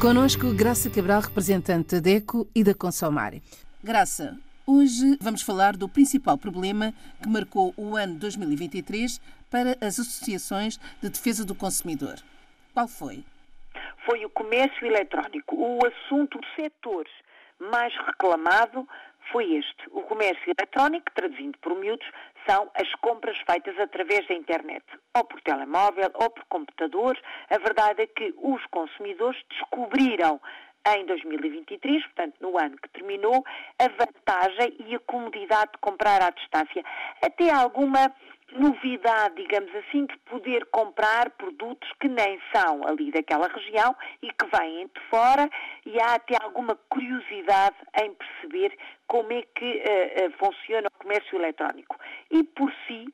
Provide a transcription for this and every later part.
Conosco, Graça Cabral, representante da DECO e da Consomar. Graça, hoje vamos falar do principal problema que marcou o ano 2023 para as associações de defesa do consumidor. Qual foi? Foi o comércio eletrónico. O assunto do setor mais reclamado foi este. O comércio eletrónico, traduzindo por miúdos, são as compras feitas através da internet, ou por telemóvel, ou por computador. A verdade é que os consumidores descobriram em 2023, portanto no ano que terminou, a vantagem e a comodidade de comprar à distância. Até alguma novidade, digamos assim, de poder comprar produtos que nem são ali daquela região e que vêm de fora e há até alguma curiosidade em perceber como é que uh, funciona o comércio eletrónico. E por si,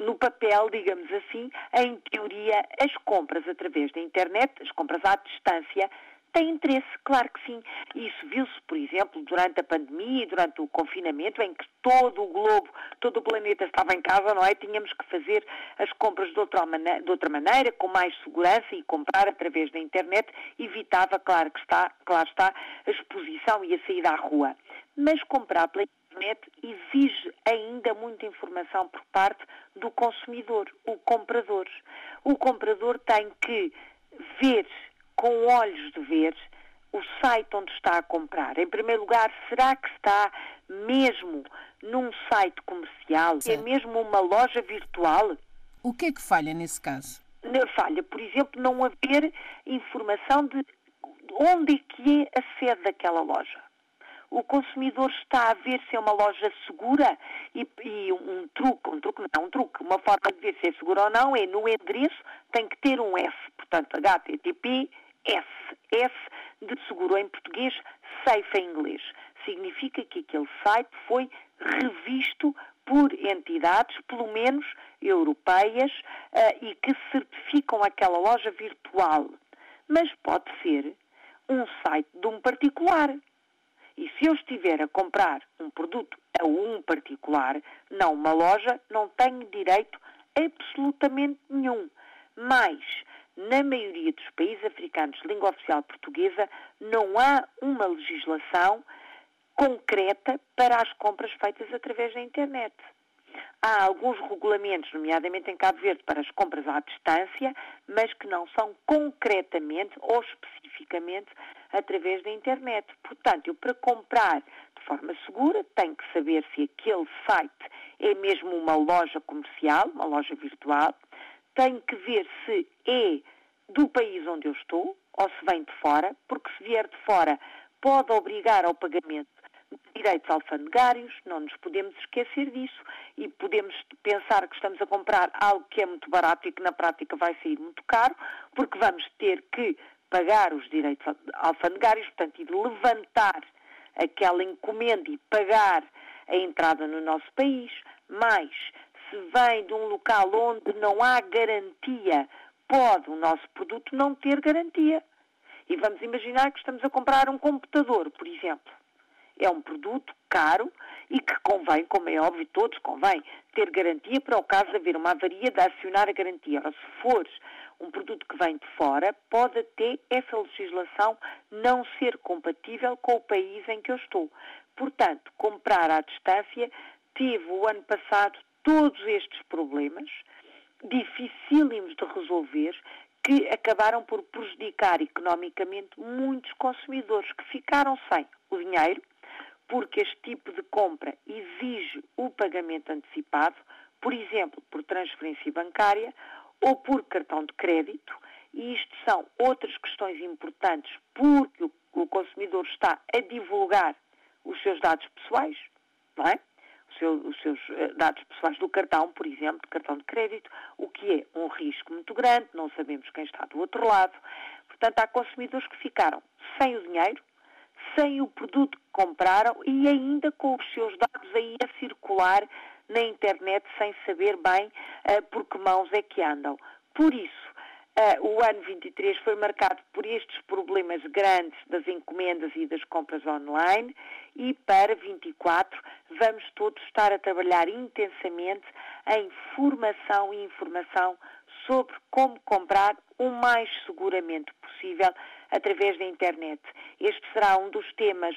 no papel, digamos assim, em teoria, as compras através da internet, as compras à distância, tem interesse, claro que sim. Isso viu-se, por exemplo, durante a pandemia e durante o confinamento, em que todo o globo, todo o planeta estava em casa, não é? Tínhamos que fazer as compras de outra, maneira, de outra maneira, com mais segurança e comprar através da internet, evitava, claro que está, claro está, a exposição e a saída à rua. Mas comprar pela internet exige ainda muita informação por parte do consumidor, o comprador. O comprador tem que ver com olhos de ver o site onde está a comprar. Em primeiro lugar, será que está mesmo num site comercial? É mesmo uma loja virtual? O que é que falha nesse caso? Falha, por exemplo, não haver informação de onde é que é a sede daquela loja. O consumidor está a ver se é uma loja segura e, e um truque, um truque não, um truque, uma forma de ver se é segura ou não é no endereço tem que ter um F, portanto HTTP S. S de seguro em português, safe em inglês. Significa que aquele site foi revisto por entidades, pelo menos europeias, uh, e que certificam aquela loja virtual. Mas pode ser um site de um particular. E se eu estiver a comprar um produto a um particular, não uma loja, não tenho direito absolutamente nenhum. Mas na maioria dos países africanos de língua oficial portuguesa, não há uma legislação concreta para as compras feitas através da internet. Há alguns regulamentos, nomeadamente em Cabo Verde, para as compras à distância, mas que não são concretamente ou especificamente através da internet. Portanto, eu para comprar de forma segura tenho que saber se aquele site é mesmo uma loja comercial, uma loja virtual, tenho que ver se é do país onde eu estou ou se vem de fora, porque se vier de fora pode obrigar ao pagamento de direitos alfandegários, não nos podemos esquecer disso e podemos pensar que estamos a comprar algo que é muito barato e que na prática vai sair muito caro, porque vamos ter que pagar os direitos alfandegários, portanto, e levantar aquela encomenda e pagar a entrada no nosso país, mas se vem de um local onde não há garantia, pode o nosso produto não ter garantia. E vamos imaginar que estamos a comprar um computador, por exemplo. É um produto caro e que convém, como é óbvio, todos convém, ter garantia para o caso de haver uma avaria de acionar a garantia. Ora, se for um produto que vem de fora, pode até essa legislação não ser compatível com o país em que eu estou. Portanto, comprar à distância teve o ano passado todos estes problemas, dificílimos de resolver, que acabaram por prejudicar economicamente muitos consumidores que ficaram sem o dinheiro, porque este tipo de compra exige o pagamento antecipado, por exemplo, por transferência bancária ou por cartão de crédito, e isto são outras questões importantes porque o, consumidor está a divulgar os seus dados pessoais, não é? Os seus eh, dados pessoais do cartão, por exemplo, do cartão de crédito, o que é um risco muito grande, não sabemos quem está do outro lado. Portanto, há consumidores que ficaram sem o dinheiro, sem o produto que compraram e ainda com os seus dados aí a circular na internet sem saber bem uh, por que mãos é que andam. Por isso, Uh, o ano 23 foi marcado por estes problemas grandes das encomendas e das compras online e para 24 vamos todos estar a trabalhar intensamente em formação e informação sobre como comprar o mais seguramente possível através da internet. Este será um dos temas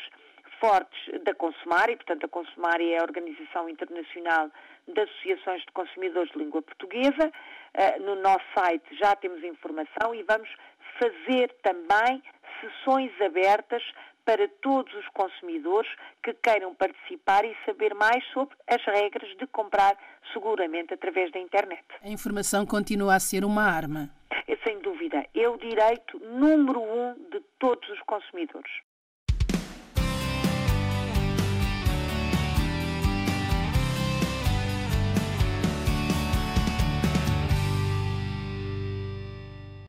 fortes da Consumar, e portanto a Consumar é a Organização Internacional de Associações de Consumidores de Língua Portuguesa. Uh, no nosso site já temos informação e vamos fazer também sessões abertas para todos os consumidores que queiram participar e saber mais sobre as regras de comprar seguramente através da internet. A informação continua a ser uma arma. É, sem dúvida, é o direito número um de todos os consumidores.